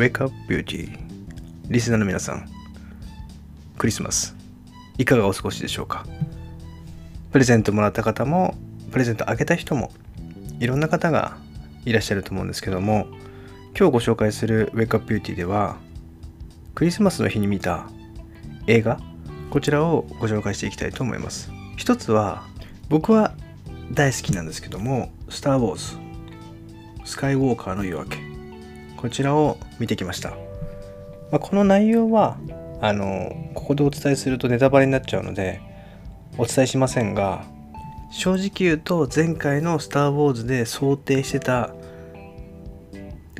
Wake Up Beauty. リスナーの皆さんクリスマスいかがお過ごしでしょうか？プレゼントもらった方もプレゼントあげた人もいろんな方がいらっしゃると思うんですけども今日ご紹介する Wake Up Beauty ではクリスマスの日に見た映画こちらをご紹介していきたいと思います。一つは僕は大好きなんですけども「スター・ウォーズ」スカイウォーカーの夜明け。こちらを見てきました、まあ、この内容はあのここでお伝えするとネタバレになっちゃうのでお伝えしませんが正直言うと前回の「スター・ウォーズ」で想定してた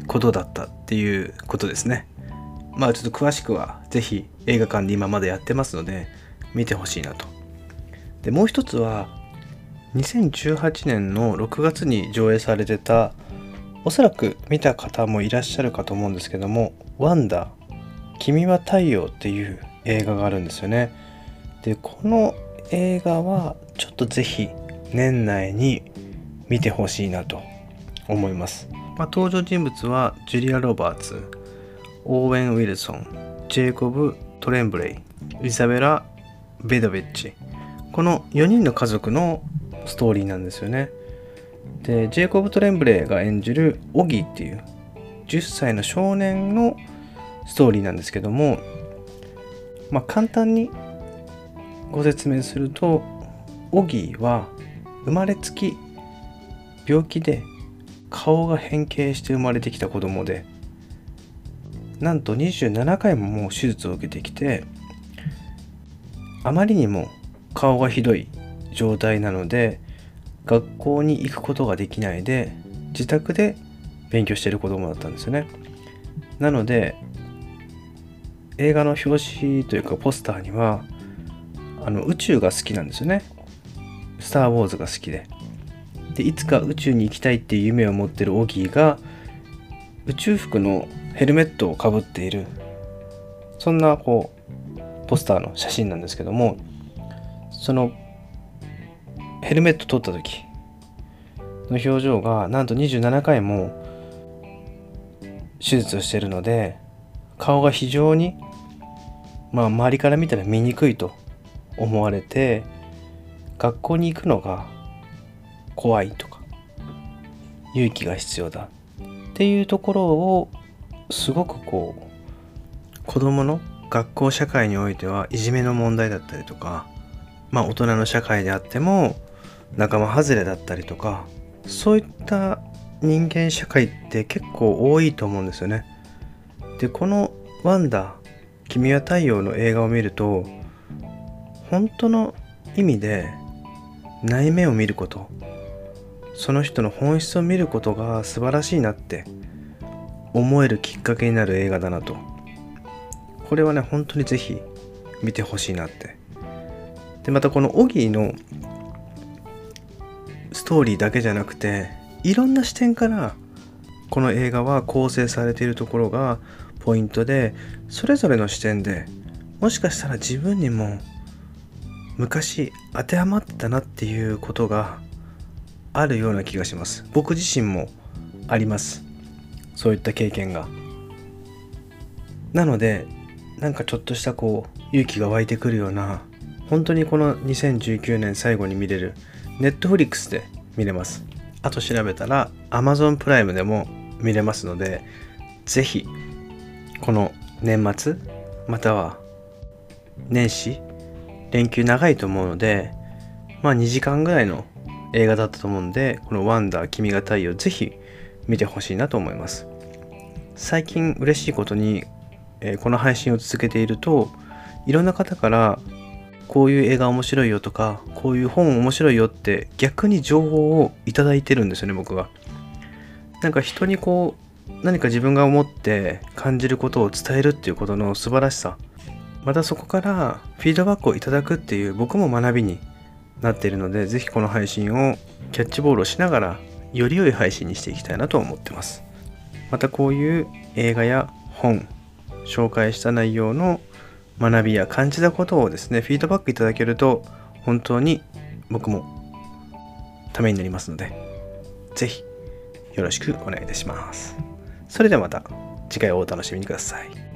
ことだったっていうことですね。まあちょっと詳しくは是非映画館で今までやってますので見てほしいなと。でもう一つは2018年の6月に上映されてたおそらく見た方もいらっしゃるかと思うんですけども「ワンダー君は太陽」っていう映画があるんですよね。でこの映画はちょっと是非年内に見てほしいなと思います、まあ、登場人物はジュリア・ロバーツオーウェン・ウィルソンジェイコブ・トレンブレイイザベラ・ベドベッチ。この4人の家族のストーリーなんですよね。でジェイコブ・トレンブレイが演じるオギーっていう10歳の少年のストーリーなんですけどもまあ簡単にご説明するとオギーは生まれつき病気で顔が変形して生まれてきた子供でなんと27回ももう手術を受けてきてあまりにも顔がひどい状態なので学校に行くことができないで自宅で勉強してる子供だったんですよね。なので映画の表紙というかポスターにはあの宇宙が好きなんですよね。スター・ウォーズが好きで。でいつか宇宙に行きたいっていう夢を持ってるオギーが宇宙服のヘルメットをかぶっている。そんなこうポスターの写真なんですけどもそのヘルメット取った時。の表情がなんと27回も手術をしてるので顔が非常にまあ周りから見たら見にくいと思われて学校に行くのが怖いとか勇気が必要だっていうところをすごくこう子供の学校社会においてはいじめの問題だったりとかまあ大人の社会であっても仲間外れだったりとかそういった人間社会って結構多いと思うんですよね。でこの「ワンダ君は太陽」の映画を見ると本当の意味で内面を見ることその人の本質を見ることが素晴らしいなって思えるきっかけになる映画だなとこれはね本当に是非見てほしいなってでまたこのオギーのストーリーだけじゃなくていろんな視点からこの映画は構成されているところがポイントでそれぞれの視点でもしかしたら自分にも昔当てはまってたなっていうことがあるような気がします。僕自身もあります。そういった経験が。なのでなんかちょっとしたこう勇気が湧いてくるような本当にこの2019年最後に見れるネットフリックスで見れます。あと調べたら Amazon プライムでも見れますので、ぜひこの年末または年始連休長いと思うので、まあ2時間ぐらいの映画だったと思うんで、このワンダー君が太陽ぜひ見てほしいなと思います。最近嬉しいことに、えー、この配信を続けていると、いろんな方からこういう映画面白いよとかこういう本面白いよって逆に情報をいただいてるんですよね僕がなんか人にこう何か自分が思って感じることを伝えるっていうことの素晴らしさ。またそこからフィードバックをいただくっていう僕も学びになっているので是非この配信をキャッチボールをしながらより良い配信にしていきたいなと思ってます。またこういう映画や本紹介した内容の学びや感じたことをですね、フィードバックいただけると、本当に僕もためになりますので、是非よろしくお願いいたします。それではまた。次回をお楽しみにください